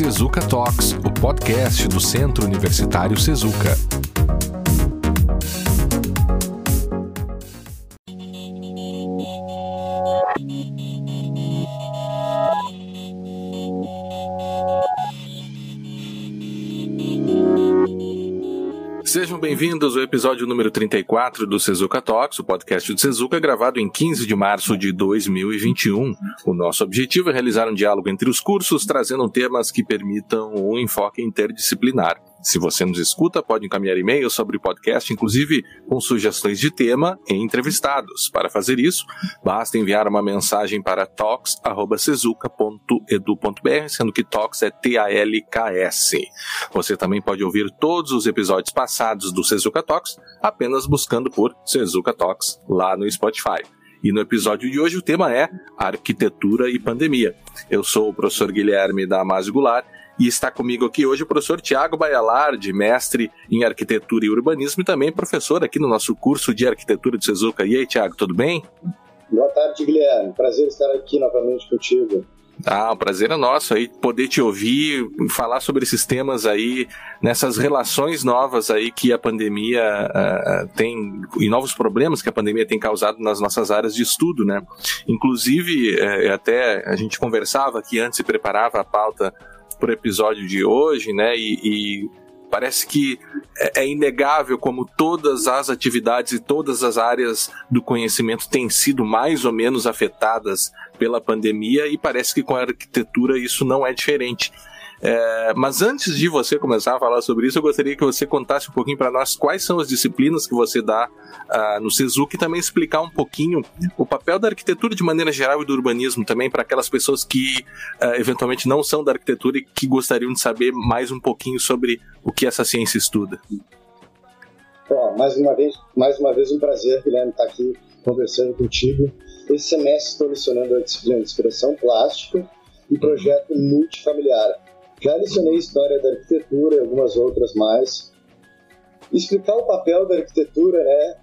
Sezuka Talks, o podcast do Centro Universitário Sezuka. Bem-vindos ao episódio número 34 do Sezuka Talks, o podcast do Sezuka, gravado em 15 de março de 2021. O nosso objetivo é realizar um diálogo entre os cursos, trazendo temas que permitam um enfoque interdisciplinar. Se você nos escuta, pode encaminhar e-mails sobre o podcast, inclusive com sugestões de tema e entrevistados. Para fazer isso, basta enviar uma mensagem para talks.sezuca.edu.br, sendo que talks é T-A-L-K-S. Você também pode ouvir todos os episódios passados do Sezuka Talks apenas buscando por Sezuka Talks lá no Spotify. E no episódio de hoje o tema é Arquitetura e Pandemia. Eu sou o professor Guilherme Damasio Goulart e está comigo aqui hoje o professor Tiago Baialardi, mestre em arquitetura e urbanismo e também professor aqui no nosso curso de arquitetura de Sezuca. E aí, Tiago, tudo bem? Boa tarde, Guilherme. Prazer estar aqui novamente contigo. Ah, o prazer é nosso aí poder te ouvir, falar sobre esses temas aí, nessas relações novas aí que a pandemia uh, tem e novos problemas que a pandemia tem causado nas nossas áreas de estudo, né? Inclusive, uh, até a gente conversava aqui antes e preparava a pauta pro episódio de hoje, né? E, e parece que é, é, inegável como todas as atividades e todas as áreas do conhecimento têm sido mais ou menos afetadas pela pandemia e parece que com a arquitetura isso não é diferente. É, mas antes de você começar a falar sobre isso, eu gostaria que você contasse um pouquinho para nós quais são as disciplinas que você dá uh, no SESUC e também explicar um pouquinho o papel da arquitetura de maneira geral e do urbanismo também para aquelas pessoas que uh, eventualmente não são da arquitetura e que gostariam de saber mais um pouquinho sobre o que essa ciência estuda. Bom, mais uma vez, mais uma vez um prazer, Guilherme, estar aqui conversando contigo. Esse semestre estou lecionando a disciplina de expressão plástica e projeto multifamiliar já licionei História da Arquitetura e algumas outras mais. Explicar o papel da arquitetura, né?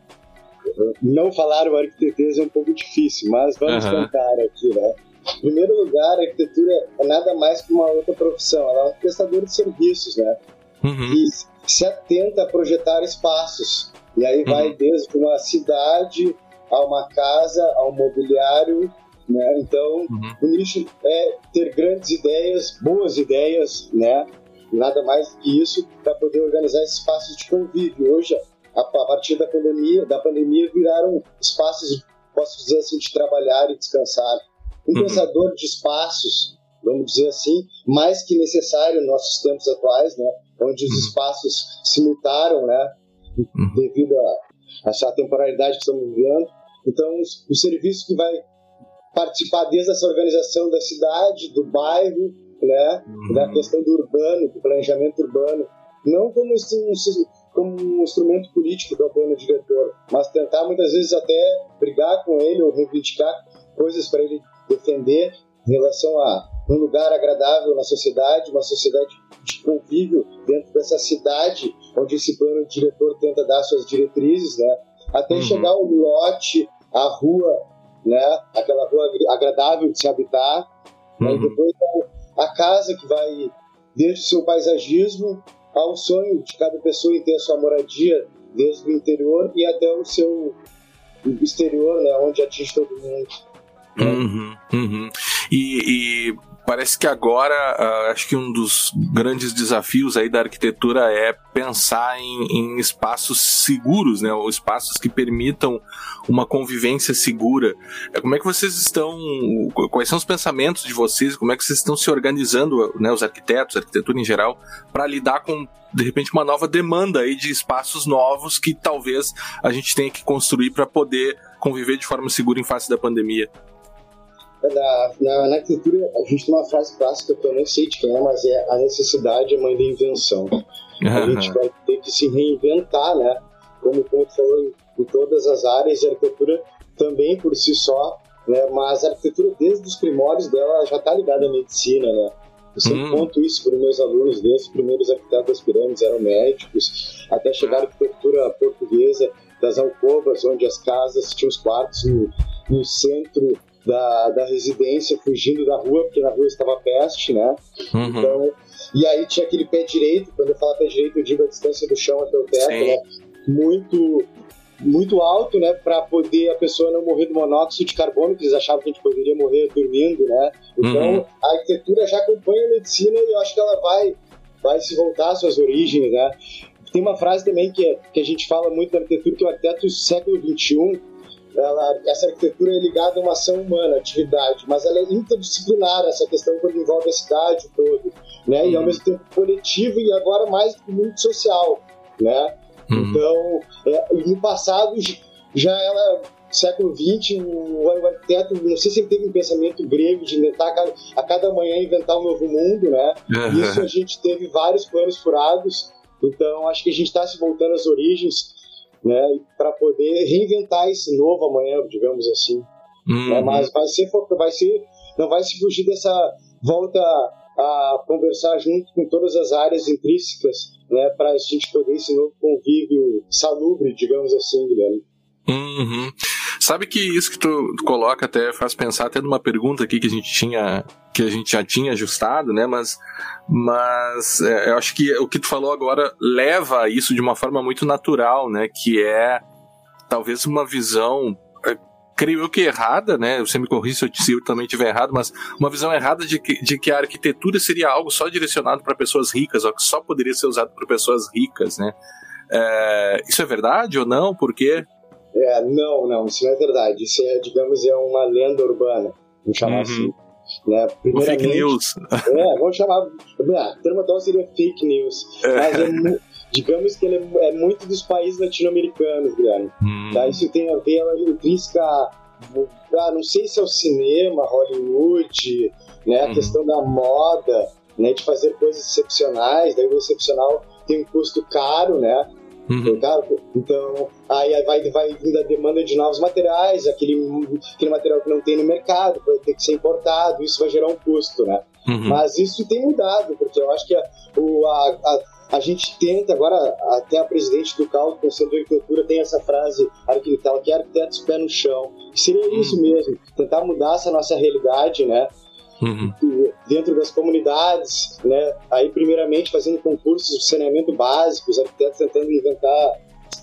Não falar o arquiteteza é um pouco difícil, mas vamos uhum. tentar aqui, né? Em primeiro lugar, a arquitetura é nada mais que uma outra profissão. Ela é um prestador de serviços, né? Uhum. E se atenta a projetar espaços. E aí vai uhum. desde uma cidade a uma casa, ao mobiliário né? Então, uhum. o nicho é ter grandes ideias, boas ideias, né? nada mais do que isso para poder organizar espaços de convívio. Hoje, a, a, partir da pandemia, da pandemia viraram espaços, posso dizer assim, de trabalhar e descansar. Um uhum. pensador de espaços, vamos dizer assim, mais que necessário nos nossos tempos atuais, né? Onde os uhum. espaços se mutaram, né? Uhum. Devido a essa temporalidade que estamos vivendo. Então, o serviço que vai participar desde essa organização da cidade, do bairro, né, uhum. da questão do urbano, do planejamento urbano, não como, como um instrumento político do plano diretor, mas tentar muitas vezes até brigar com ele ou reivindicar coisas para ele defender em relação a um lugar agradável na sociedade, uma sociedade de convívio dentro dessa cidade onde esse plano diretor tenta dar suas diretrizes, né, até uhum. chegar ao lote, a rua né? Aquela rua agradável de se habitar. Né? Uhum. E depois a casa que vai desde o seu paisagismo ao sonho de cada pessoa em ter a sua moradia desde o interior e até o seu exterior, né? Onde atinge todo mundo. Né? Uhum, uhum. E, e parece que agora uh, acho que um dos grandes desafios aí da arquitetura é pensar em, em, espaços seguros, né, ou espaços que permitam uma convivência segura. É, como é que vocês estão? Quais são os pensamentos de vocês? Como é que vocês estão se organizando, né, os arquitetos, a arquitetura em geral, para lidar com de repente uma nova demanda aí de espaços novos que talvez a gente tenha que construir para poder conviver de forma segura em face da pandemia? Na, na, na, arquitetura, a gente tem uma frase clássica que eu não sei de quem é, mas é a necessidade é mãe da invenção. Uhum. A gente vai ter que se reinventar, né? Como, como tu falou, em, em todas as áreas, a arquitetura também por si só, né? Mas a arquitetura, desde os primórdios dela, já está ligada à medicina, né? Eu sempre hum. conto isso para os meus alunos, desde os primeiros arquitetos das pirâmides eram médicos, até chegar à arquitetura portuguesa, das alcovas, onde as casas tinham os quartos no, no centro da, da residência fugindo da rua, porque na rua estava peste, né? Uhum. Então, E aí tinha aquele pé direito, quando eu falo pé direito, eu digo a distância do chão até o teto, Sim. né? Muito muito alto, né, para poder a pessoa não morrer do monóxido de carbono, que eles achavam que a gente poderia morrer dormindo, né? Então, uhum. a arquitetura já acompanha a medicina e eu acho que ela vai vai se voltar às suas origens, né? Tem uma frase também que, é, que a gente fala muito na arquitetura, que é o arquiteto do século XXI, ela, essa arquitetura é ligada a uma ação humana, atividade, mas ela é interdisciplinar, essa questão quando envolve a cidade todo, né? Uhum. E ao uhum. mesmo tempo coletivo e agora mais muito social, né? Uhum. Então, é, no passado já ela século XX, o arquiteto, não sei se ele teve um pensamento grego de inventar a cada manhã inventar um novo mundo, né? Uhum. Isso a gente teve vários planos furados, então acho que a gente está se voltando às origens, né? Para poder reinventar esse novo amanhã, digamos assim. Uhum. Né? Mas vai ser, vai ser, não vai se fugir dessa volta a conversar junto com todas as áreas intrínsecas, né? Para a gente poder esse novo convívio salubre, digamos assim, Guilherme. Uhum. Sabe que isso que tu, coloca até faz pensar até numa pergunta aqui que a gente tinha que a gente já tinha ajustado, né? Mas, mas é, eu acho que o que tu falou agora leva a isso de uma forma muito natural, né? Que é talvez uma visão é, creio eu que errada, né? Você me corrija se eu, se eu também estiver errado, mas uma visão errada de que, de que a arquitetura seria algo só direcionado para pessoas ricas, ou que só poderia ser usado por pessoas ricas, né? É, isso é verdade ou não? Por quê? É, não, não, isso não é verdade. Isso é, digamos, é uma lenda urbana, vamos chamar uhum. assim. Né? Fake news. É, vamos chamar. Ah, termo seria fake news. É. Mas é, digamos que ele é, é, muito dos países latino-americanos, Guilherme. Hum. Tá? Isso tem a ver, ela intrínseca. Ah, não sei se é o cinema, Hollywood, né? a hum. questão da moda, né? de fazer coisas excepcionais. Daí o excepcional tem um custo caro, né? Uhum. Então, aí vai, vai vindo a demanda de novos materiais, aquele, aquele material que não tem no mercado, vai ter que ser importado, isso vai gerar um custo, né? Uhum. Mas isso tem mudado, porque eu acho que a, o, a, a, a gente tenta, agora até a presidente do CAL, do Conselho de Arquitetura, tem essa frase arquitetal, que é arquitetos pé no chão, que seria uhum. isso mesmo, tentar mudar essa nossa realidade, né? Uhum. dentro das comunidades, né? Aí primeiramente fazendo concursos de saneamento básico, os arquitetos tentando inventar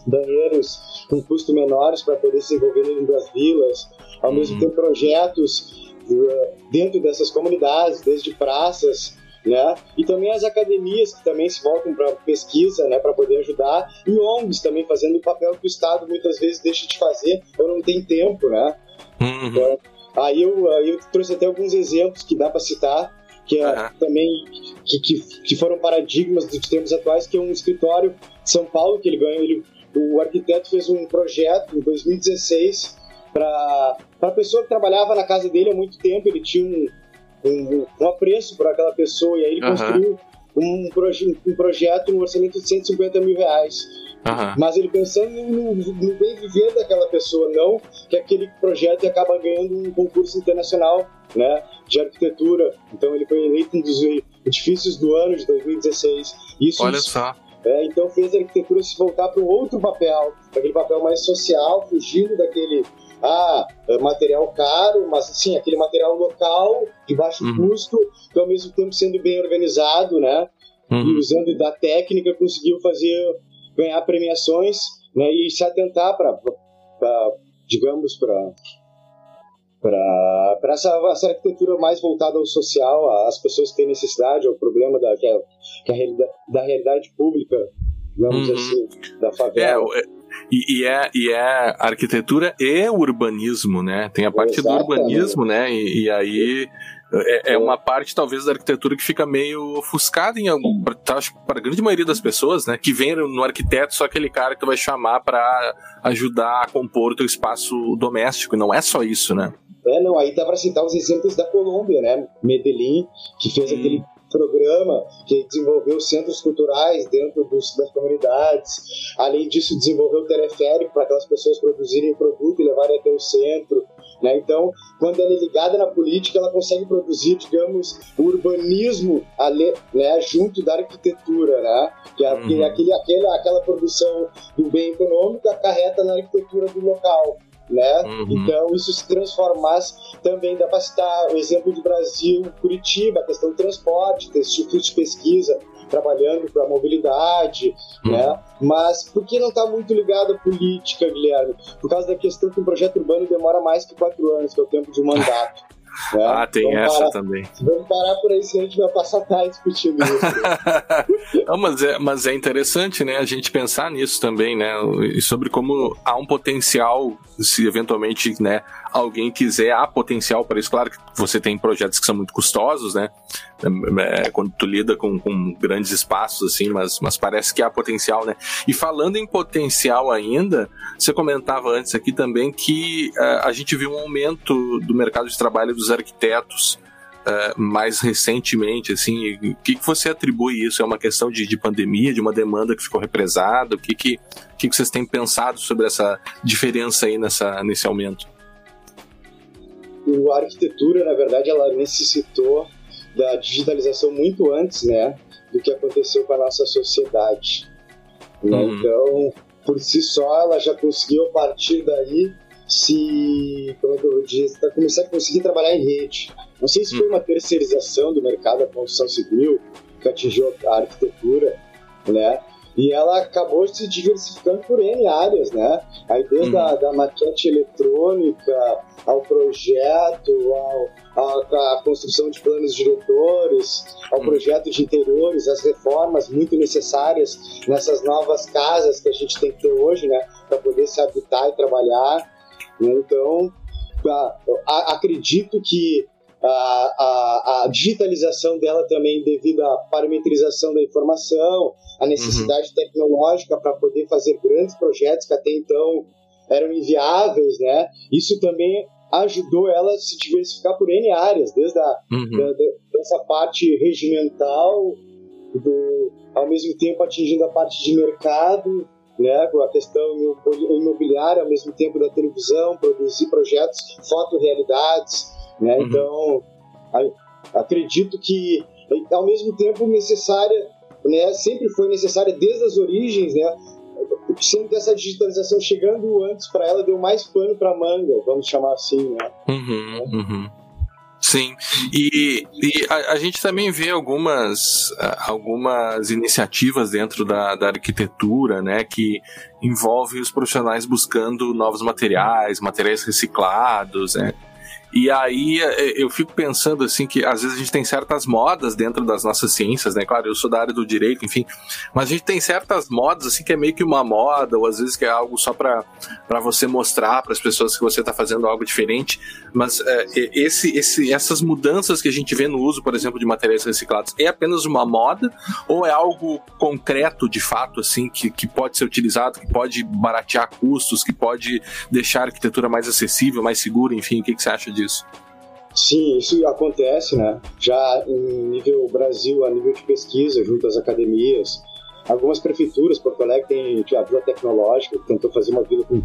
banheiros com custo menores para poder se envolver dentro das vilas, ao uhum. mesmo tempo projetos uh, dentro dessas comunidades, desde praças, né? E também as academias que também se voltam para pesquisa, né, para poder ajudar, e ONGs também fazendo o papel que o Estado muitas vezes deixa de fazer ou não tem tempo, né? Uhum. Então, Aí eu, eu trouxe até alguns exemplos que dá para citar, que é uhum. também que, que, que, foram paradigmas dos tempos atuais, que é um escritório de São Paulo que ele ganhou. Ele, o arquiteto fez um projeto em 2016 para a pessoa que trabalhava na casa dele há muito tempo. Ele tinha um, um, um apreço por aquela pessoa e aí ele uhum. construiu um, proje um projeto no orçamento de 150 mil reais. Uhum. Mas ele pensando no, no, bem viver daquela pessoa, não que aquele projeto acaba ganhando um concurso internacional né, de arquitetura. Então ele foi eleito um dos edifícios do ano de 2016. Isso, Olha só. É, então fez a arquitetura se voltar para um outro papel, aquele papel mais social, fugindo daquele ah, é material caro, mas sim, aquele material local, de baixo uhum. custo, que ao mesmo tempo sendo bem organizado, né? Uhum. E usando da técnica conseguiu fazer ganhar premiações né, e se atentar para, digamos, para para essa, essa arquitetura mais voltada ao social, às pessoas que têm necessidade, ao problema da, que é, que é a realidade, da realidade pública, digamos uhum. assim, da favela. É, e, e, é, e é arquitetura e urbanismo, né? Tem a parte Exatamente. do urbanismo, né? E, e aí é, é, uma parte, talvez, da arquitetura que fica meio ofuscada em algum. Acho a grande maioria das pessoas, né? Que vem no arquiteto só aquele cara que tu vai chamar para ajudar a compor o teu espaço doméstico. Não é só isso, né? É, não, aí dá para citar os exemplos da Colômbia, né? Medellín, que fez hum. aquele programa que desenvolveu centros culturais dentro dos, das comunidades. Além disso, desenvolveu teleférico para aquelas pessoas produzirem produto e levarem até o centro. Né? Então, quando ela é ligada na política, ela consegue produzir, digamos, o urbanismo né, junto da arquitetura, né? que, é, uhum. aquele, aquele, aquela produção do bem econômico acarreta na arquitetura do local. né? Uhum. Então isso se transformasse também dá para citar o exemplo do Brasil, Curitiba, a questão do transporte, institutos de pesquisa trabalhando para a mobilidade, uhum. né? Mas por que não está muito ligado à política, Guilherme? Por causa da questão que um projeto urbano demora mais que quatro anos, que é o tempo de mandato. Né? Ah, tem vamos essa parar, também. Vamos parar por aí, senão a gente vai passar tarde discutindo isso. Não, mas, é, mas é interessante, né, a gente pensar nisso também, né, e sobre como há um potencial, se eventualmente, né, alguém quiser, há potencial para isso. Claro que você tem projetos que são muito custosos, né, é, quando tu lida com, com grandes espaços, assim, mas, mas parece que há potencial, né. E falando em potencial ainda, você comentava antes aqui também que uh, a gente viu um aumento do mercado de trabalho dos arquitetos uh, mais recentemente, assim, o que, que você atribui isso? É uma questão de, de pandemia, de uma demanda que ficou represada? O que, que, que, que vocês têm pensado sobre essa diferença aí nessa, nesse aumento? A arquitetura, na verdade, ela necessitou da digitalização muito antes, né, do que aconteceu com a nossa sociedade. Né? Uhum. Então, por si só, ela já conseguiu a partir daí se, como é que eu vou dizer, começar a conseguir trabalhar em rede. Não sei se foi uma terceirização do mercado da construção civil que atingiu a arquitetura, né? E ela acabou se diversificando por N áreas, né? Aí desde uhum. a da maquete eletrônica ao projeto, ao, a construção de planos diretores, ao uhum. projeto de interiores, as reformas muito necessárias nessas novas casas que a gente tem que ter hoje, né? Para poder se habitar e trabalhar. Né? Então, acredito que a, a, a, digitalização dela também devido à parametrização da informação, a necessidade uhum. tecnológica para poder fazer grandes projetos que até então eram inviáveis, né? Isso também ajudou ela a se diversificar por N áreas, desde a, uhum. da, da, dessa parte regimental, do, ao mesmo tempo atingindo a parte de mercado, né, com a questão imobiliária, ao mesmo tempo da televisão, produzir projetos, fotorealidades, né, uhum. então acredito que ao mesmo tempo necessária, né, sempre foi necessária desde as origens, né, sendo que essa digitalização chegando antes para ela deu mais pano para manga, vamos chamar assim, né. Uhum, uhum. Sim, e, e a, a, gente também vê algumas, algumas iniciativas dentro da, da arquitetura, né, que envolvem os profissionais buscando novos materiais, materiais reciclados, né, e aí é, eu fico pensando assim que às vezes a gente tem certas modas dentro das nossas ciências, né? Claro, eu sou da área do direito, enfim, mas a gente tem certas modas assim que é meio que uma moda, ou às vezes que é algo só para você mostrar para as pessoas que você está fazendo algo diferente. Mas é, esse, esse, essas mudanças que a gente vê no uso, por exemplo, de materiais reciclados, é apenas uma moda ou é algo concreto de fato, assim, que, que pode ser utilizado, que pode baratear custos, que pode deixar a arquitetura mais acessível, mais segura, enfim, o que, que você acha disso? Disso. Sim, isso acontece, né? Já em nível Brasil, a nível de pesquisa, junto às academias, algumas prefeituras, Porto Alegre tem a Vila Tecnológica, tentou fazer uma vila com,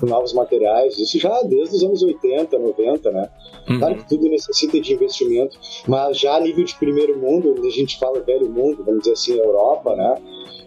com, novos materiais, isso já desde os anos 80, 90, né? Uhum. Claro que tudo necessita de investimento, mas já a nível de primeiro mundo, onde a gente fala velho mundo, vamos dizer assim, Europa, né?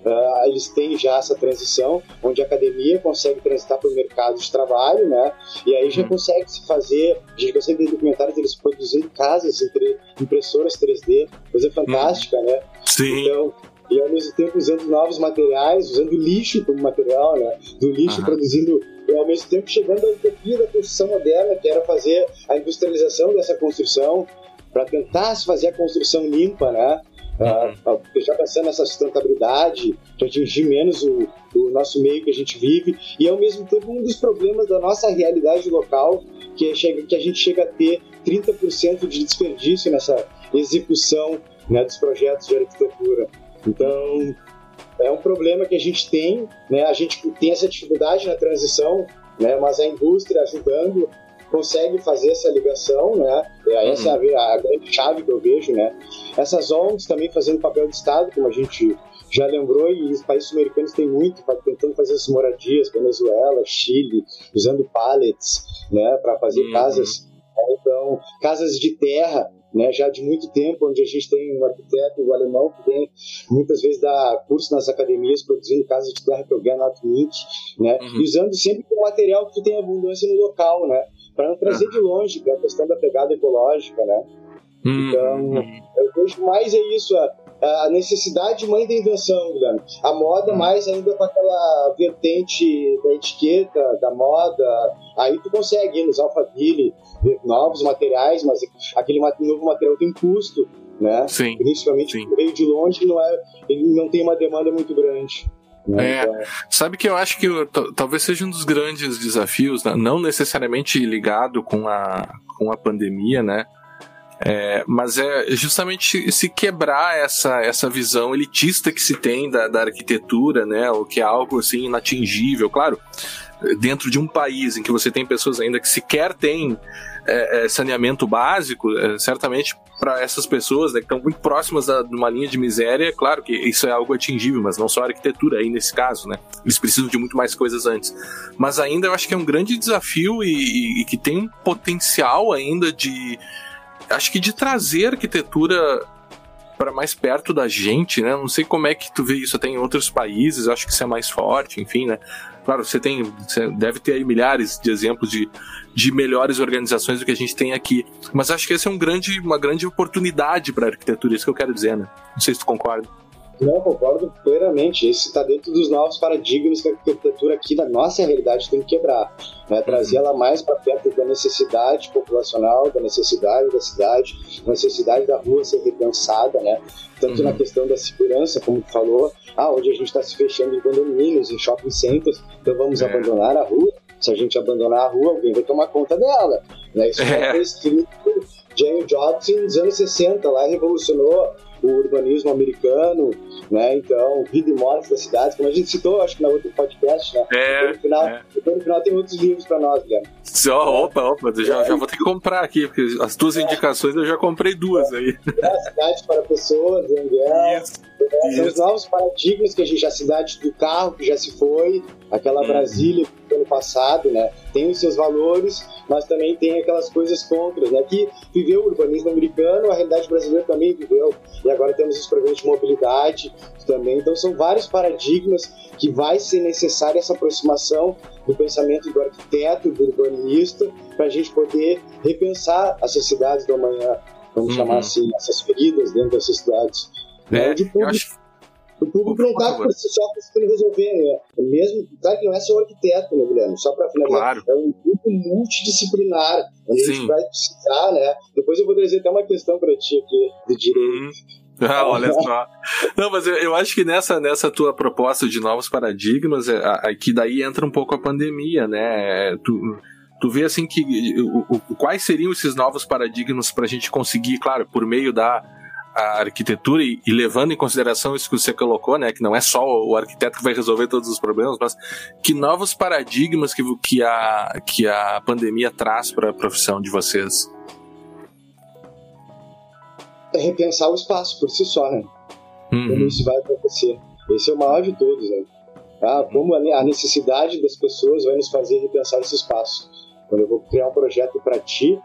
Uh, eles têm já essa transição, onde a academia consegue transitar para o mercado de trabalho, né? E aí já uhum. consegue se fazer, a gente consegue ver documentários deles produzindo casas, entre impressoras 3D, coisa fantástica, uhum. né? Sim. Então, e ao mesmo tempo usando novos materiais, usando lixo como material, né? Do lixo uhum. produzindo e ao mesmo tempo chegando à utopia da construção moderna, que era fazer a industrialização dessa construção para tentar se fazer a construção limpa, né? Uh, já pensando nessa sustentabilidade, para atingir menos o, o, nosso meio que a gente vive, e ao mesmo tempo um dos problemas da nossa realidade local, que, é, chega, que a gente chega a ter 30% de desperdício nessa execução né, dos projetos de arquitetura. Então, é um problema que a gente tem, né, a gente tem essa dificuldade na transição, né, mas a indústria ajudando consegue fazer essa ligação, né? Essa uhum. é a, a grande chave que eu vejo, né? Essas ONGs também fazendo papel de Estado, como a gente já lembrou, e os países americanos têm muito, tentando fazer essas moradias, Venezuela, Chile, usando pallets, né, para fazer uhum. casas, então, casas de terra, né, já de muito tempo, onde a gente tem um arquiteto, o alemão, que vem muitas vezes dar curso nas academias, produzindo casas de terra que eu ganho né, uhum. e usando sempre o material que tem abundância no local, né, para não trazer uhum. de longe, para a questão da pegada ecológica, né. Uhum. Então, eu vejo mais é isso, a, a necessidade mãe da invenção, Guilherme. A moda uhum. mais ainda com aquela vertente da etiqueta, da moda, aí tu consegue ir nos Alphaville, ver novos materiais, mas aquele novo material tem custo, né? Sim. Principalmente sim. veio de longe, não é, ele não tem uma demanda muito grande. Né? É, então, sabe que eu acho que talvez seja um dos grandes desafios, né? não necessariamente ligado com a, com a pandemia, né? É, mas é justamente se quebrar essa, essa visão elitista que se tem da, da arquitetura, né? O que é algo assim inatingível. Claro, dentro de um país em que você tem pessoas ainda que sequer têm é, é, saneamento básico, é, certamente para essas pessoas né, que estão muito próximas de uma linha de miséria, claro que isso é algo atingível, mas não só a arquitetura aí nesse caso, né? Eles precisam de muito mais coisas antes. Mas ainda eu acho que é um grande desafio e, e, e que tem um potencial ainda de acho que de trazer arquitetura para mais perto da gente, né? Não sei como é que tu vê isso até em outros países, acho que isso é mais forte, enfim, né? Claro, você tem, você deve ter aí milhares de exemplos de, de melhores organizações do que a gente tem aqui, mas acho que essa é um grande, uma grande oportunidade para a arquitetura, isso que eu quero dizer, né? Não sei se tu concorda. Não, concordo plenamente. Esse está dentro dos novos paradigmas que a arquitetura aqui da nossa realidade tem que quebrar. Né? Trazer ela mais para perto da necessidade populacional, da necessidade da cidade, da necessidade da rua ser repensada, né? tanto uhum. na questão da segurança, como tu falou, ah, hoje a gente está se fechando em condomínios, em shopping centers, então vamos é. abandonar a rua. Se a gente abandonar a rua, alguém vai tomar conta dela. Né? Isso é. foi escrito James Jobs nos anos 60, lá revolucionou o urbanismo americano, né? Então, vida e morte das cidades, como a gente citou, acho que na outro podcast, né? É, no final, é. no final tem outros livros para nós, Guilherme. Só, opa, opa, já, já vou ter que comprar aqui, porque as tuas indicações eu já comprei duas aí. É, cidade para pessoas, Engel. Isso. É, são os novos paradigmas que a gente, a cidade do carro que já se foi, aquela uhum. Brasília ano passado, né? Tem os seus valores, mas também tem aquelas coisas contra, né? Que viveu o urbanismo americano, a realidade brasileira também viveu, e agora temos os problemas de mobilidade também. Então são vários paradigmas que vai ser necessária essa aproximação do pensamento do arquiteto, do urbanista, para a gente poder repensar as cidades do amanhã, vamos uhum. chamar assim, essas feridas dentro dessas cidades. É, né? público, acho... O público não está por si só conseguindo resolver, né? Mesmo, claro que não é só o arquiteto, né, Guilherme? Só para finalizar, claro. é um grupo multidisciplinar, onde Sim. a gente vai precisar, né? Depois eu vou trazer até uma questão para ti aqui de direito. Uhum. Ah, olha só. Não, mas eu, eu, acho que nessa, nessa tua proposta de novos paradigmas, é, que daí entra um pouco a pandemia, né? Tu, tu vê assim que o, o, quais seriam esses novos paradigmas para a gente conseguir, claro, por meio da a arquitetura e, e, levando em consideração isso que você colocou, né, que não é só o arquiteto que vai resolver todos os problemas, mas que novos paradigmas que, que, a, que a pandemia traz para a profissão de vocês? É repensar o espaço por si só, né? Uhum. Como isso vai acontecer. Esse é o maior de todos, né? Ah, como a necessidade das pessoas vai nos fazer repensar esse espaço. Quando eu vou criar um projeto para ti,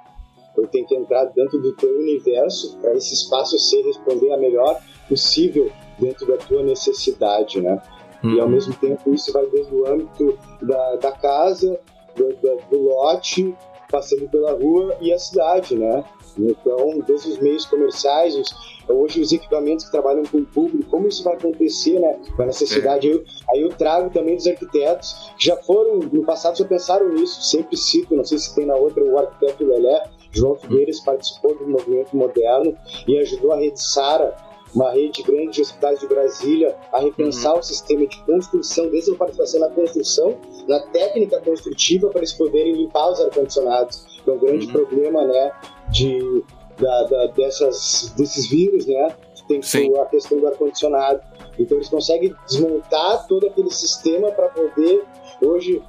eu tenho que entrar dentro do teu universo para esse espaço ser responder a melhor possível dentro da tua necessidade, né? Uhum. E ao uhum. mesmo tempo isso vai desde o âmbito da, da casa, do, do, do lote, passando pela rua e a cidade, né? Então, desde os meios comerciais, os, hoje os equipamentos que trabalham com o público, como isso vai acontecer, né? Com a necessidade. É. Eu, aí eu trago também dos arquitetos que já foram, no passado já pensaram nisso, sempre cito, não sei se tem na outra, o arquiteto Lelé, João Figueiras participou do movimento moderno e ajudou a rede Sara, uma rede grande de hospitais de Brasília, a repensar uhum. o sistema de construção, desde a participação na construção, na técnica construtiva, para eles poderem limpar os ar-condicionados. Que é um grande uhum. problema, né, de, da, da, dessas, desses vírus, né, que tem Sim. a questão do ar-condicionado. Então eles conseguem desmontar todo aquele sistema para poder hoje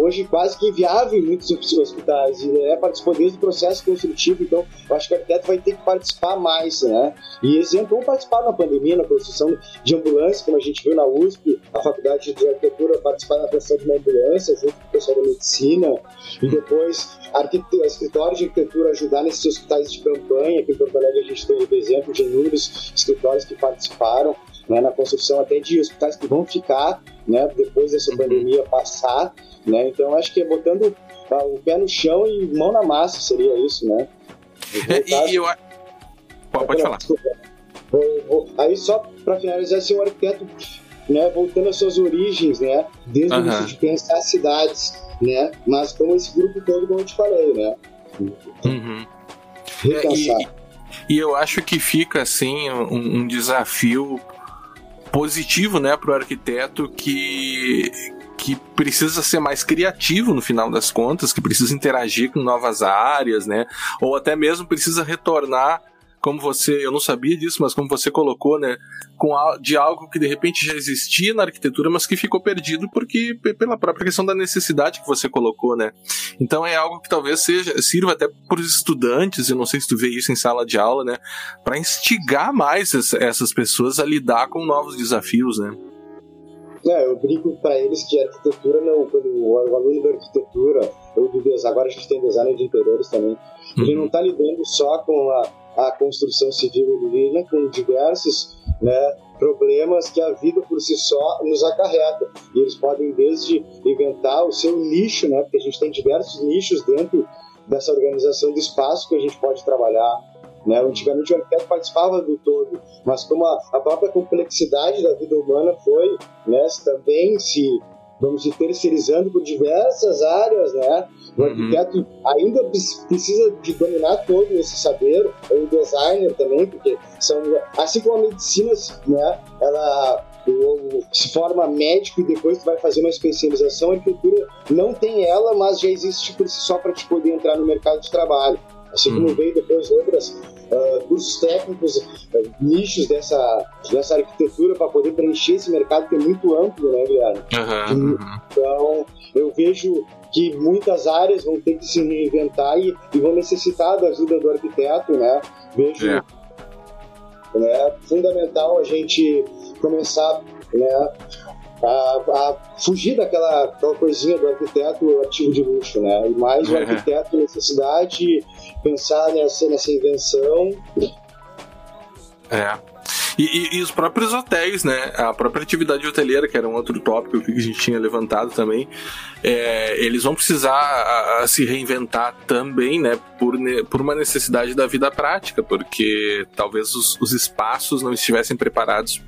hoje quase que inviável em muitos hospitais. E é, participou desde o processo construtivo, então eu acho que o arquiteto vai ter que participar mais, né? E exemplo, vamos participar na pandemia, na construção de ambulância, como a gente viu na USP, a faculdade de arquitetura participar na construção de uma ambulância, junto com pessoal da medicina, e depois a escritório de arquitetura ajudar nesses hospitais de campanha, que em Porto Alegre a gente tem o exemplo de inúmeros escritórios que participaram né, na construção até de hospitais que vão ficar né, depois dessa uhum. pandemia passar. Né? Então, acho que é botando o pé no chão e mão na massa seria isso, né? É, e eu... Pode, pode falar. Aí, só para finalizar, ser um arquiteto né, voltando às suas origens, né, desde uhum. o início de pensar cidades, né, mas como esse grupo todo, como eu te falei, né. Uhum. É, e, e, eu acho que fica assim um, um desafio positivo, né, para o arquiteto que que precisa ser mais criativo no final das contas, que precisa interagir com novas áreas, né, ou até mesmo precisa retornar como você, eu não sabia disso, mas como você colocou, né, com de algo que de repente já existia na arquitetura, mas que ficou perdido porque pela própria questão da necessidade que você colocou, né? Então é algo que talvez seja sirva até para os estudantes, eu não sei se tu vê isso em sala de aula, né, para instigar mais essas pessoas a lidar com novos desafios, né? É, eu brinco para eles que a arquitetura não, quando o aluno da arquitetura, ou do agora a gente tem design de interiores também, uhum. ele não está lidando só com a a construção civil lida com diversos né, problemas que a vida por si só nos acarreta. E eles podem desde inventar o seu nicho, né, porque a gente tem diversos nichos dentro dessa organização do espaço que a gente pode trabalhar. Né? Antigamente o arquiteto participava do todo, mas como a, a própria complexidade da vida humana foi né, também se vamos dizer, terceirizando por diversas áreas, né? O uhum. arquiteto ainda precisa de dominar todo esse saber, o designer também, porque são, assim como a medicina, né? Ela se forma médico e depois tu vai fazer uma especialização, a arquitetura não tem ela, mas já existe por si só para te poder entrar no mercado de trabalho. Assim como uhum. veio depois outras uh, cursos técnicos, uh, nichos dessa, dessa arquitetura para poder preencher esse mercado que é muito amplo, né, Guilherme? Uhum. Então, eu vejo que muitas áreas vão ter que se reinventar e, e vão necessitar da ajuda do arquiteto, né? Vejo é. né, fundamental a gente começar né, a, a, fugir daquela, daquela coisinha do arquiteto ativo de luxo, né? E mais o uhum. arquiteto necessidade pensar nessa, nessa invenção. É. E, e, e, os próprios hotéis, né? A própria atividade hoteleira, que era um outro tópico que a gente tinha levantado também, é, eles vão precisar a, a se reinventar também, né? Por, por uma necessidade da vida prática, porque talvez os, os espaços não estivessem preparados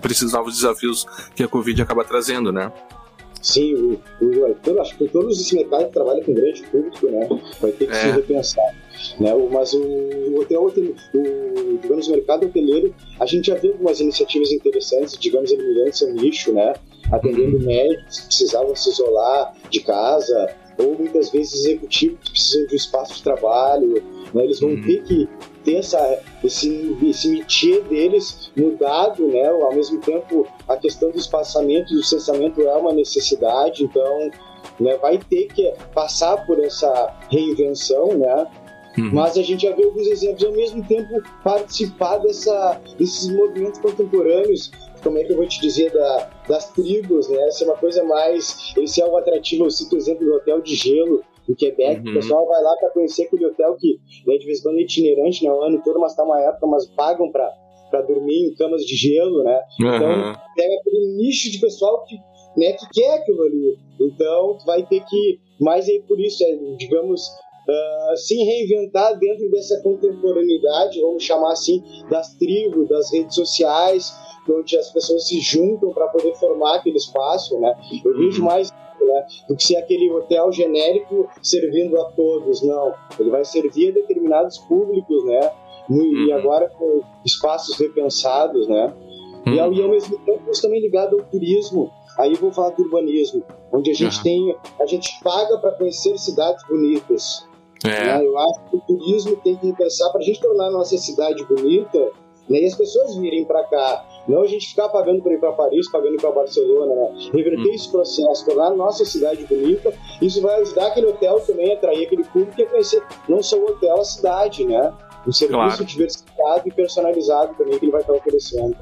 para esses novos desafios que a Covid acaba trazendo, né? Sim, o, o, acho que todos os mercados que trabalham com grande público, né? Vai ter que é. se repensar. Né? Mas o, o hotel, o, digamos, o mercado hoteleiro, a gente já viu algumas iniciativas interessantes, digamos, eliminando seu nicho, né? Atendendo uhum. médicos que precisavam se isolar de casa, ou muitas vezes executivos que precisam de um espaço de trabalho, né? Eles vão uhum. ter que ter essa, esse, esse métier deles mudado, né? Ao mesmo tempo, a questão do espaçamento, do distanciamento é uma necessidade, então né, vai ter que passar por essa reinvenção, né? Uhum. Mas a gente já vê alguns exemplos ao mesmo tempo participar dessa, desses movimentos contemporâneos. Como é que eu vou te dizer da, das tribos, né? Essa é uma coisa mais. Esse é o atrativo. Eu cito o exemplo do Hotel de Gelo, em Quebec. Uhum. O pessoal vai lá para conhecer aquele hotel que é de vez em quando é itinerante, não, ano todo, mas tá uma época, mas pagam para para dormir em camas de gelo, né? Uhum. Então, é aquele nicho de pessoal que, né, que quer aquilo ali. Então, tu vai ter que, mais aí por isso, é, digamos, uh, se reinventar dentro dessa contemporaneidade, vamos chamar assim, das tribos, das redes sociais, onde as pessoas se juntam para poder formar aquele espaço, né? Eu vejo uhum. mais né? Do que ser aquele hotel genérico servindo a todos, não. Ele vai servir a determinados públicos, né? E, uhum. agora com espaços repensados, né? Uhum. E, ao, e ao mesmo tempo isso também ligado ao turismo. Aí vou falar do urbanismo, onde a gente uhum. tem, a gente paga para conhecer cidades bonitas. É. Né? Eu acho que o turismo tem que pensar para a gente tornar a nossa cidade bonita né? e as pessoas virem para cá não a gente ficar pagando para ir para Paris, pagando para Barcelona, né? Reverter hum. esse processo, tornar a nossa cidade bonita, isso vai ajudar aquele hotel também a atrair aquele público e a conhecer não só o hotel, a cidade, né? um serviço claro. diversificado e personalizado também que ele vai estar oferecendo.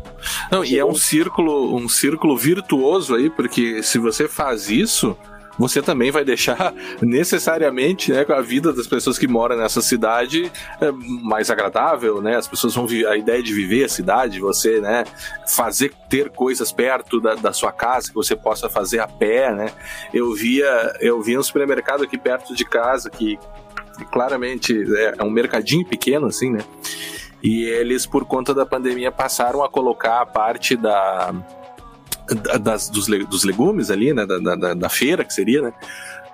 Não, e é um círculo, um círculo virtuoso aí, porque se você faz isso, você também vai deixar necessariamente né, a vida das pessoas que moram nessa cidade é, mais agradável, né? As pessoas vão a ideia de viver a cidade, você, né, fazer ter coisas perto da, da sua casa que você possa fazer a pé, né? Eu via, eu via um supermercado aqui perto de casa que claramente é, é um mercadinho pequeno assim, né? E eles, por conta da pandemia, passaram a colocar a parte da das, dos, dos legumes ali, né, da, da, da, feira, que seria, né,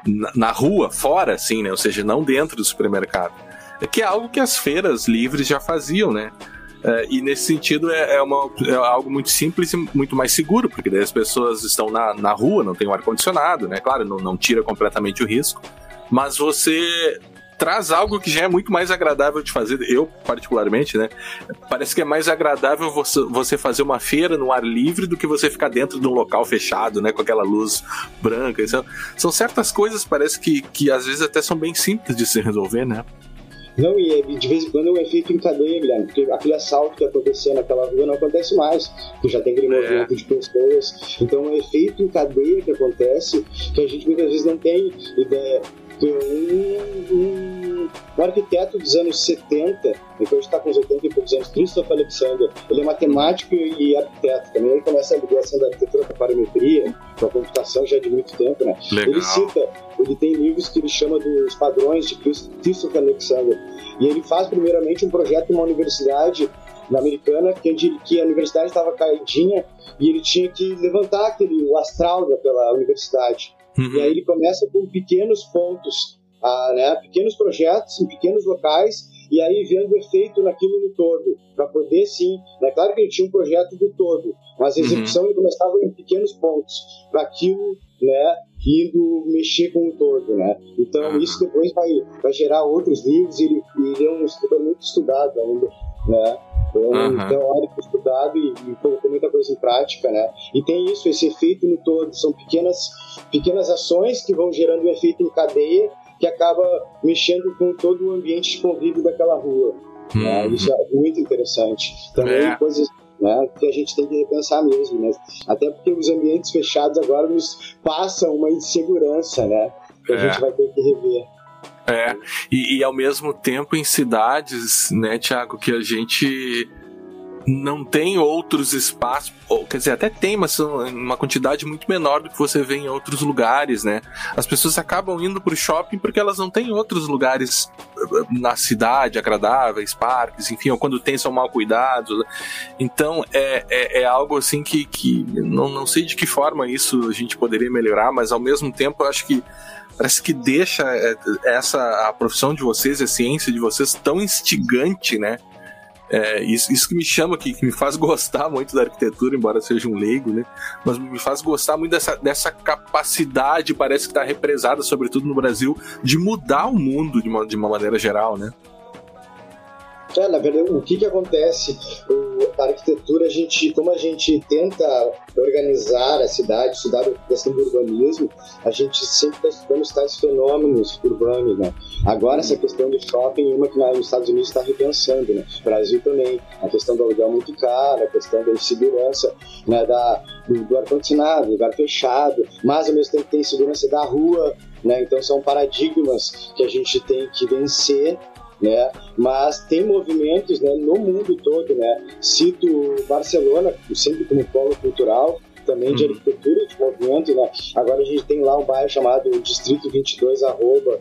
na, na, rua, fora, assim, né, ou seja, não dentro do supermercado. É que é algo que as feiras livres já faziam, né, é, e nesse sentido é, é, uma, é algo muito simples e muito mais seguro, porque daí as pessoas estão na, na rua, não tem um ar-condicionado, né, claro, não, não tira completamente o risco, mas você traz algo que já é muito mais agradável de fazer. Eu, particularmente, né? Parece que é mais agradável você, você fazer uma feira no ar livre do que você ficar dentro de um local fechado, né? Com aquela luz branca. São, são certas coisas, parece que, que às vezes até são bem simples de se resolver, né? Não, e de vez em quando é um efeito em cadeia, Guilherme, porque aquele assalto que acontecia naquela rua não acontece mais, porque já tem aquele é. movimento de pessoas. Então é um efeito em cadeia que acontece que a gente muitas vezes não tem ideia um, um, arquiteto dos anos 70, depois está com os 80 e poucos anos, Christopher Alexander. Ele é matemático e arquiteto também. Ele começa a ligação da arquitetura com a parametria, com a computação já de muito tempo, né? Legal. Ele cita, ele tem livros que ele chama dos padrões de Christopher Alexander. E ele faz primeiramente um projeto em uma universidade na americana, que, que a universidade estava caidinha e ele tinha que levantar aquele o astral daquela universidade. Uhum. E aí ele começa com pequenos pontos, ah, né, pequenos projetos em pequenos locais, e aí vendo o efeito naquilo no todo, para poder sim. É claro que ele tinha um projeto do todo, mas a uhum. execução uhum. ele começava em pequenos pontos, para aquilo né, indo mexer com o todo, né? Então uhum. isso depois vai, vai gerar outros livros e ele, ele é um escritor muito estudado ainda, né? Um uhum. teórico estudado e, e colocou muita coisa em prática, né? E tem isso, esse efeito no todo. São pequenas, pequenas ações que vão gerando um efeito em cadeia que acaba mexendo com todo o ambiente de convívio daquela rua. Uhum. Né? Isso é muito interessante. Também é. coisas né, que a gente tem que repensar mesmo, né? Até porque os ambientes fechados agora nos passam uma insegurança, né? Que a é. gente vai ter que rever. É, e, e, ao mesmo tempo em cidades, né, Tiago, que a gente não tem outros espaços, ou, quer dizer, até tem, mas uma quantidade muito menor do que você vê em outros lugares, né? As pessoas acabam indo para o shopping porque elas não têm outros lugares eh, na cidade agradáveis, parques, enfim, ou quando tem são mal cuidados. Então é, é, é algo assim que, que não, não sei de que forma isso a gente poderia melhorar, mas ao mesmo tempo acho que parece que deixa é, essa a profissão de vocês, a ciência de vocês tão instigante, né? É, isso, isso que me chama, que, que, me faz gostar muito da arquitetura, embora seja um leigo, né? Mas me faz gostar muito dessa, dessa capacidade, parece que está represada, sobretudo no Brasil, de mudar o mundo de uma, de uma maneira geral, né? É, na verdade, o que que acontece? O, a arquitetura, a gente, como a gente tenta organizar a cidade, estudar a questão do urbanismo, a gente sempre está estudando tais fenômenos urbanos, né? Agora, essa questão do shopping, uma que nos Estados Unidos está repensando, né? Brasil também, a questão do aluguel muito caro, a questão da insegurança, né? Da, do, do ar-condicionado, lugar fechado, mas ao mesmo tempo tem segurança da rua, né? Então são paradigmas que a gente tem que vencer né? Mas tem movimentos né, no mundo todo, né? Cito Barcelona, sempre como polo cultural, também de uhum. arquitetura de movimento, né? Agora a gente tem lá um bairro chamado Distrito 22 arroba,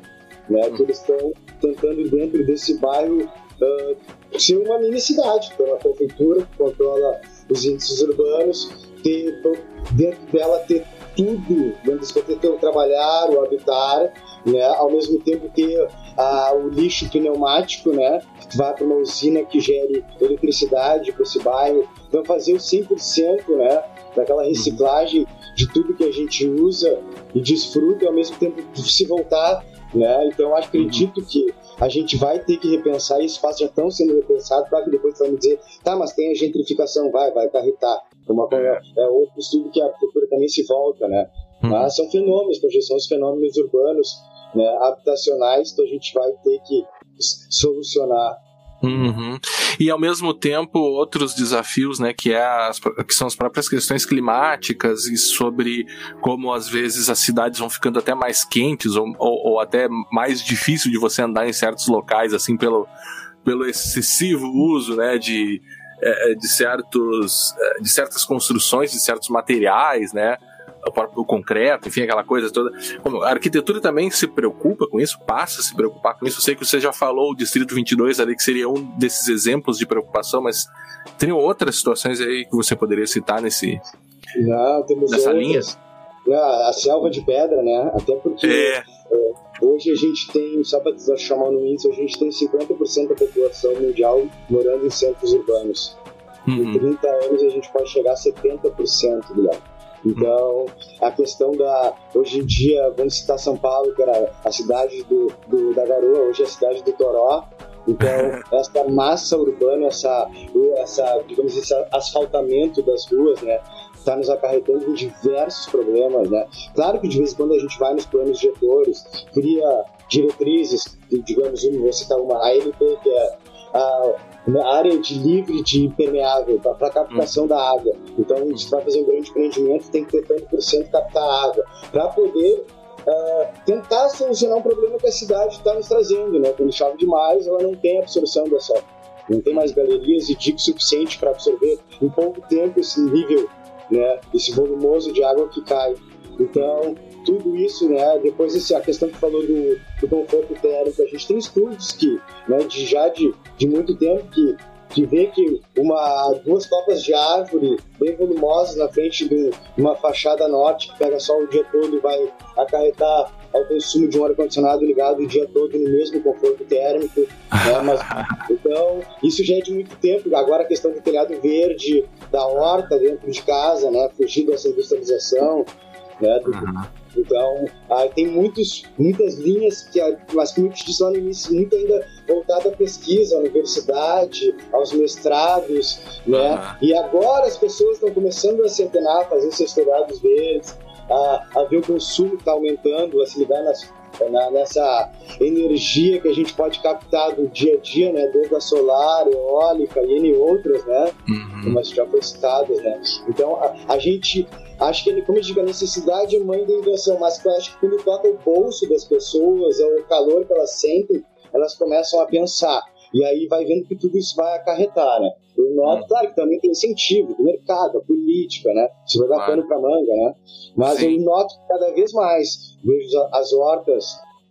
né? Que eles estão tentando dentro desse bairro uh, ser uma mini cidade, então a prefeitura controla os índices urbanos, ter dentro dela ter tudo, vamos dizer, ter o trabalhar, o habitar, né? Ao mesmo tempo ter ah, o lixo pneumático, né? Que vai para uma usina que gere eletricidade para esse bairro. Então fazer o 100%, né? Daquela reciclagem de tudo que a gente usa e desfruta e ao mesmo tempo se voltar, né? Então acredito que a gente vai ter que repensar e espaços já estão sendo repensados para que depois me dizer, tá, mas tem a gentrificação, vai, vai acarretar. Uma, é, é outro estudo que a arquitetura também se volta, né? Uhum. Mas são fenômenos, projeção os fenômenos urbanos, né, habitacionais, então a gente vai ter que solucionar Uhum. E ao mesmo tempo outros desafios, né, que, é as, que são as próprias questões climáticas e sobre como às vezes as cidades vão ficando até mais quentes ou, ou, ou até mais difícil de você andar em certos locais, assim, pelo, pelo excessivo uso, né, de, é, de certos, é, de certas construções, de certos materiais, né, o próprio concreto, enfim, aquela coisa toda. Como a arquitetura também se preocupa com isso, passa a se preocupar com isso. Eu sei que você já falou o Distrito 22 ali, que seria um desses exemplos de preocupação, mas tem outras situações aí que você poderia citar nesse, Não, temos nessa outras. linha? A selva de pedra, né? Até porque é. É, hoje a gente tem, só para chamar no índice, a gente tem 50% da população mundial morando em centros urbanos. Uhum. Em 30 anos a gente pode chegar a 70% do lado. Então, a questão da. Hoje em dia, vamos citar São Paulo, que era a cidade do, do da Garoa, hoje é a cidade do Toró. Então, essa massa urbana, essa, essa, digamos, esse asfaltamento das ruas, né? está nos acarretando diversos problemas, né? Claro que de vez em quando a gente vai nos planos diretores, cria diretrizes, digamos, vou citar uma, a LP, que é a área de livre de impermeável para captação hum. da água. Então, a gente vai fazer um grande empreendimento, tem que ter tanto por cento captar água para poder uh, tentar solucionar um problema que a cidade está nos trazendo, né? Quando chove demais, ela não tem absorção dessa, não tem mais galerias e dico suficiente para absorver em pouco tempo esse nível, né? Esse volumoso de água que cai. Então, tudo isso, né? Depois esse, a questão que falou do, do conforto térmico, a gente tem estudos que, né, de já de, de muito tempo que que vê que uma, duas copas de árvore bem volumosas na frente de uma fachada norte que pega sol o dia todo e vai acarretar ao consumo de um ar-condicionado ligado o dia todo no mesmo conforto térmico. Né? Mas, então, isso já é de muito tempo. Agora a questão do telhado verde, da horta dentro de casa, né? fugir dessa industrialização. Né? Do, uhum. Então, ah, tem muitos, muitas linhas que, mas como eu disse lá no início, muito ainda voltada à pesquisa, à universidade, aos mestrados, né? E agora as pessoas estão começando a se antenar, a fazer seus telhados verdes, a, a ver o consumo está aumentando, a se ligar nas, na, nessa energia que a gente pode captar do dia a dia, né? Desde a solar, eólica e N outras, né? Uhum. Como já foi citadas, né? Então, a, a gente acho que ele, como eu digo, a necessidade é mãe da invenção, mas eu acho que quando toca o bolso das pessoas, é o calor que elas sentem, elas começam a pensar. E aí vai vendo que tudo isso vai acarretar, né? Eu noto, claro, que também tem incentivo do mercado, a política, né? Se vai dar pano pra manga, né? Mas Sim. eu noto que cada vez mais vejo as hortas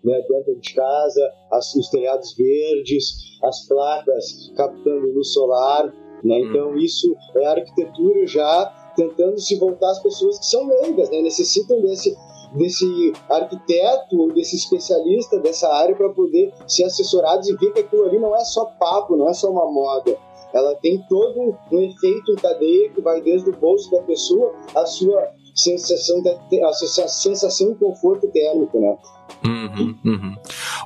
né, dentro de casa, as, os telhados verdes, as placas captando luz solar, né? Hum. Então isso é arquitetura já tentando se voltar às pessoas que são leigas, né? necessitam desse, desse arquiteto ou desse especialista dessa área para poder ser assessorados e ver que aquilo ali não é só papo, não é só uma moda. Ela tem todo um efeito em cadeia que vai desde o bolso da pessoa à sua sensação de, a sensação de conforto térmico, né? Uhum, uhum.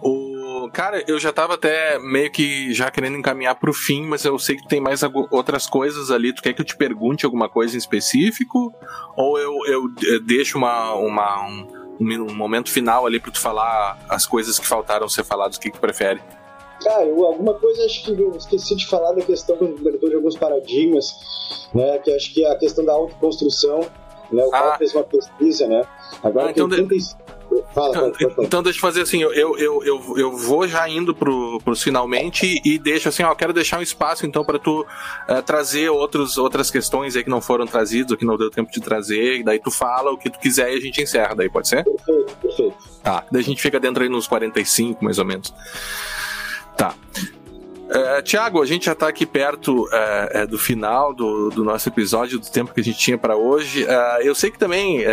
O cara, eu já tava até meio que já querendo encaminhar pro fim, mas eu sei que tem mais outras coisas ali. Tu quer que eu te pergunte alguma coisa em específico? Ou eu, eu deixo uma, uma um, um, momento final ali para tu falar as coisas que faltaram ser faladas? O que, que tu prefere? Cara, eu, alguma coisa acho que eu esqueci de falar da questão do de alguns paradigmas, né? Que acho que é a questão da autoconstrução, né? O ah. fez uma pesquisa, né? Agora ah, então 85, Fala, então, então, deixa eu fazer assim, eu, eu, eu, eu vou já indo pro, pros finalmente e deixo assim, ó, quero deixar um espaço então para tu uh, trazer outros, outras questões aí que não foram trazidas, ou que não deu tempo de trazer, daí tu fala o que tu quiser e a gente encerra, daí pode ser? Perfeito, perfeito. Tá, daí a gente fica dentro aí nos 45, mais ou menos. Tá. Uh, Tiago, a gente já está aqui perto uh, do final do, do, nosso episódio, do tempo que a gente tinha para hoje. Eu sei que também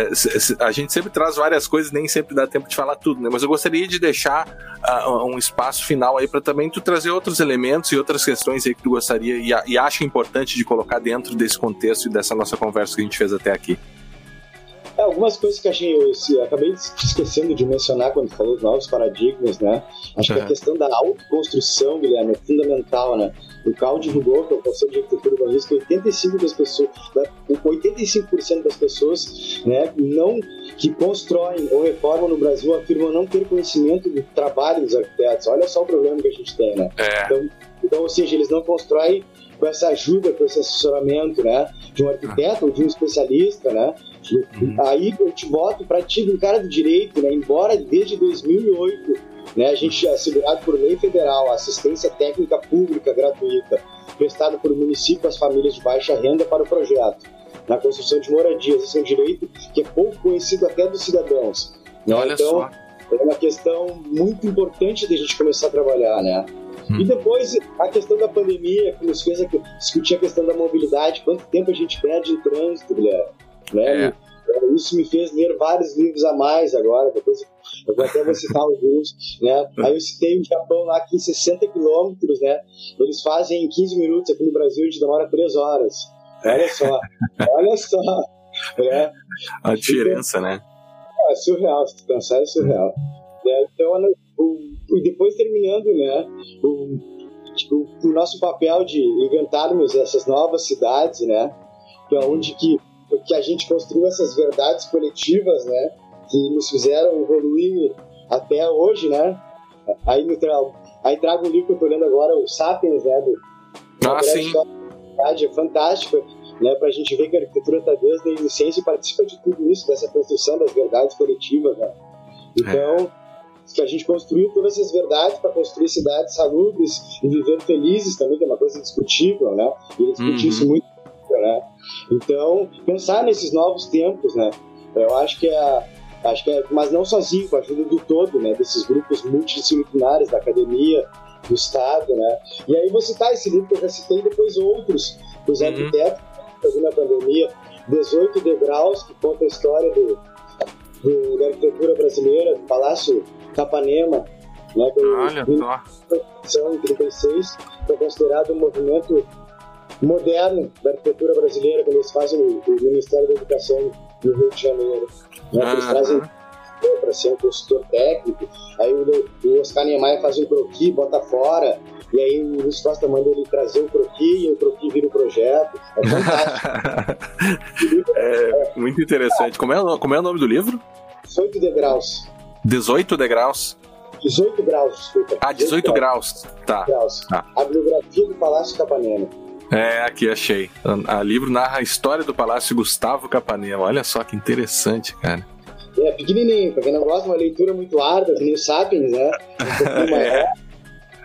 a gente sempre traz várias coisas, nem sempre dá tempo de falar tudo, né? Mas eu gostaria de deixar um espaço final aí para também tu trazer outros elementos e outras questões aí que tu gostaria e, e acha importante de colocar dentro desse contexto e dessa nossa conversa que a gente fez até aqui. É, algumas coisas que achei, eu, eu acabei esquecendo de mencionar quando falou dos novos paradigmas, né? Acho uhum. que a questão da autoconstrução, Guilherme, é fundamental, né? O Cal divulgou, que é o professor de arquitetura urbanística, 85 das pessoas, 85% né? das pessoas, né, não que constroem ou reformam no Brasil afirmam não ter conhecimento do trabalho dos arquitetos. Olha só o problema que a gente tem, né? É. Então, Então, ou seja, eles não constroem com essa ajuda, com esse assessoramento, né? De um arquiteto ou de um especialista, né? Uhum. Aí eu te boto para ti, um cara do direito, né? Embora desde 2008, né, a gente é assegurado por lei federal assistência técnica pública gratuita, prestada por município às famílias de baixa renda para o projeto, na construção de moradias. Esse é um direito que é pouco conhecido até dos cidadãos. Né? Olha então, só. é uma questão muito importante de a gente começar a trabalhar, né? Hum. E depois a questão da pandemia, que nos fez discutir a questão da mobilidade, quanto tempo a gente perde em trânsito, Guilherme. Né? É. Isso me fez ler vários livros a mais agora, depois eu vou até vou citar alguns, né? Aí eu citei o Japão lá que em 60 quilômetros, né? Eles fazem em 15 minutos, aqui no Brasil a gente demora 3 horas. Olha só, olha só. Né? A diferença, então, né? É surreal, se tu pensar, é surreal. Né? Então, e depois terminando, né? O, tipo, o nosso papel de inventarmos essas novas cidades, né? É onde que que a gente construiu essas verdades coletivas, né? Que nos fizeram evoluir até hoje, né? Aí, me tra... aí trago um livro que eu tô lendo agora, o Sapiens, né? Do... Ah, sim. É fantástico, né? Pra gente ver que a arquitetura está desde a inocência e participa de tudo isso, dessa construção das verdades coletivas, né? Então, é. que a gente construiu todas essas verdades para construir cidades salubres e viver felizes também, que é uma coisa discutível, né? E discutir uhum. isso muito né? Então, pensar nesses novos tempos, né? Eu acho que é, acho que é, mas não sozinho, com a ajuda do todo, né? Desses grupos multidisciplinares da academia, do Estado, né? E aí vou citar esse livro que eu já citei, depois outros, os uhum. arquitetos que na pandemia, 18 degraus, que conta a história do, do, da arquitetura brasileira, do Palácio Capanema, né? Que Olha só. Em 36, foi considerado um movimento moderno da arquitetura brasileira, quando eles fazem o, o Ministério da Educação no Rio de Janeiro. Né? Eles trazem para ser um consultor técnico, aí o, o Oscar Niemeyer faz um croquis, bota fora, e aí o Luiz Costa manda ele trazer o croquis e o croquis vira o projeto. É fantástico. é, muito interessante. Como é, como é o nome do livro? 18 degraus. 18 degraus? 18 graus, desculpa. Ah, 18, 18 graus. graus. Tá. Graus. tá. A biografia do Palácio Capanema. É, aqui achei. A, livro narra a história do Palácio Gustavo Capanema. Olha só que interessante, cara. É, pequenininho, pra quem não gosta, uma leitura muito árdua, que nem o Sapiens, né? Um pouquinho maior. é.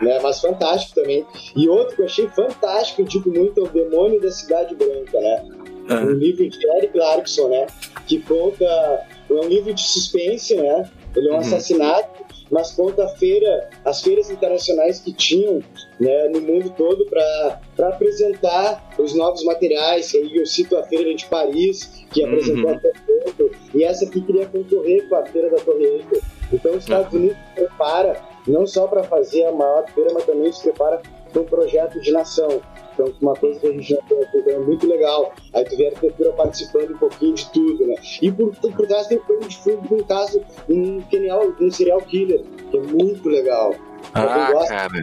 Né, mas fantástico também. E outro que eu achei fantástico, tipo muito, é o Demônio da Cidade Branca, né? Um livro de Eric Clarkson, né? Que conta. É um livro de suspense, né? Ele é um uhum. assassinato mas conta a feira, as feiras internacionais que tinham né, no mundo todo para apresentar os novos materiais. E aí eu cito a feira de Paris, que apresentou uhum. a Torre e essa aqui queria concorrer com a feira da Torre Eiffel. Então os Estados uhum. Unidos se prepara não só para fazer a maior feira, mas também se prepara um projeto de nação. Então, uma coisa que a gente já tem é muito legal. Aí tu vê a arquitetura participando um pouquinho de tudo, né? E por, por trás tem um de fundo, um caso, um, genial, um serial killer, que é muito legal. Ah, cara.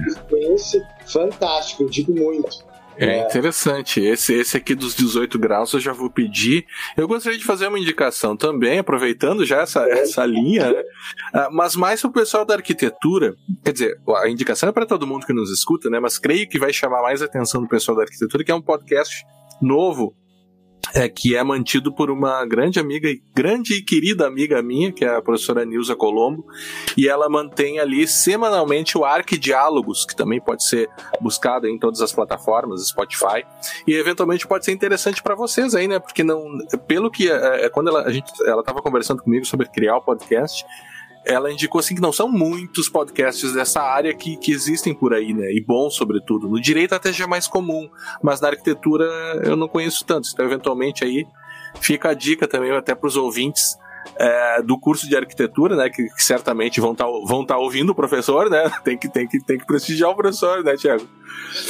Esse, fantástico, eu digo muito. É, é interessante. Esse, esse aqui dos 18 graus eu já vou pedir. Eu gostaria de fazer uma indicação também, aproveitando já essa, é. essa linha, né? uh, mas mais para o pessoal da arquitetura. Quer dizer, a indicação é para todo mundo que nos escuta, né? Mas creio que vai chamar mais atenção do pessoal da arquitetura, que é um podcast novo é, que é mantido por uma grande amiga, grande e querida amiga minha, que é a professora Nilza Colombo, e ela mantém ali semanalmente o Arquidiálogos, que também pode ser buscado em todas as plataformas, Spotify, e eventualmente pode ser interessante para vocês aí, né? Porque não, pelo que é, é quando ela, a gente, ela estava conversando comigo sobre criar o podcast, ela indicou assim que não são muitos podcasts dessa área que, que existem por aí, né? E bons, sobretudo. No direito até já é mais comum, mas na arquitetura eu não conheço tantos. Então, eventualmente aí fica a dica também até para os ouvintes é, do curso de arquitetura, né? Que, que certamente vão estar tá, vão tá ouvindo o professor, né? Tem que, tem, que, tem que prestigiar o professor, né, Tiago?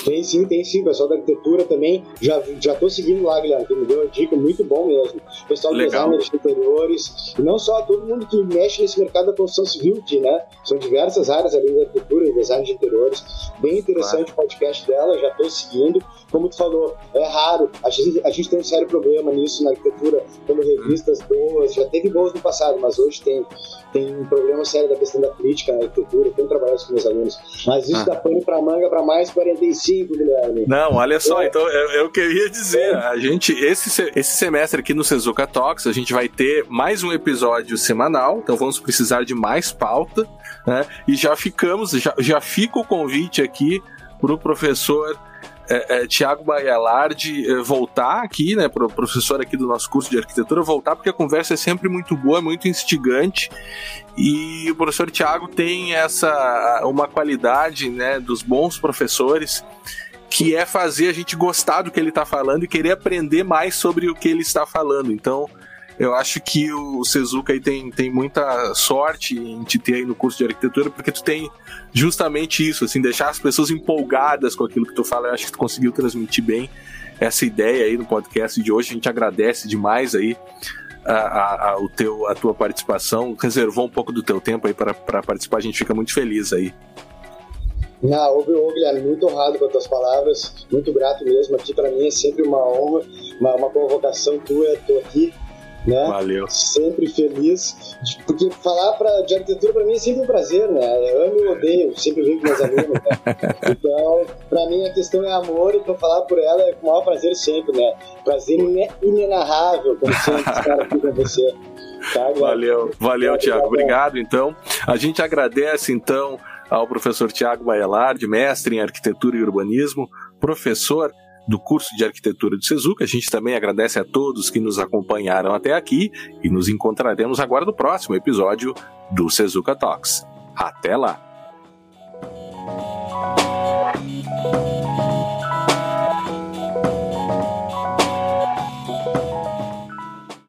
Tem sim, tem sim. O pessoal da arquitetura também. Já, já tô seguindo lá, Guilherme, que me deu uma dica muito bom mesmo. O pessoal do design de interiores. Não só todo mundo que mexe nesse mercado da construção civil, que, né? São diversas áreas ali da arquitetura e design de interiores. Bem interessante claro. o podcast dela, já tô seguindo. Como tu falou, é raro. A gente, a gente tem um sério problema nisso na arquitetura, como revistas boas. Já teve boas no passado, mas hoje tem, tem um problema sério da questão da crítica na arquitetura. Eu tenho trabalhado com meus alunos. Mas isso ah. dá pano para manga para mais 45, Guilherme. Não, olha só, é. então é, é, o que eu ia dizer. A gente, esse, esse semestre aqui no Sezuka Talks, a gente vai ter mais um episódio semanal, então vamos precisar de mais pauta, né? E já ficamos, já, já fica o convite aqui para o professor é, é, Tiago Baialardi é, voltar aqui, né, pro professor aqui do nosso curso de arquitetura, voltar porque a conversa é sempre muito boa, é muito instigante e o professor Tiago tem essa uma qualidade, né, dos bons professores que é fazer a gente gostar do que ele está falando e querer aprender mais sobre o que ele está falando. Então, eu acho que o Sezuka aí tem, tem muita sorte em te ter aí no curso de arquitetura, porque tu tem justamente isso, assim, deixar as pessoas empolgadas com aquilo que tu fala. Eu acho que tu conseguiu transmitir bem essa ideia aí no podcast de hoje. A gente agradece demais aí a, a, a, o teu, a tua participação, reservou um pouco do teu tempo aí para participar, a gente fica muito feliz aí. Não, ô, Guilherme, muito honrado com as tuas palavras, muito grato mesmo. Aqui para mim é sempre uma honra, uma, uma convocação tua, estou aqui né? Valeu. Sempre feliz, porque falar pra, de arquitetura para mim é sempre um prazer, né? Eu amo e odeio, sempre venho com meus alunos, né? Então, para mim a questão é amor e para falar por ela é com o maior prazer sempre, né? Prazer inenarrável, como sempre estar aqui com você. Tá, valeu, valeu, Tiago. Obrigado, então. A gente agradece, então, ao professor Tiago Baialardi, mestre em arquitetura e urbanismo, professor do curso de arquitetura de Sezuca. A gente também agradece a todos que nos acompanharam até aqui e nos encontraremos agora no próximo episódio do Sezuca Talks. Até lá!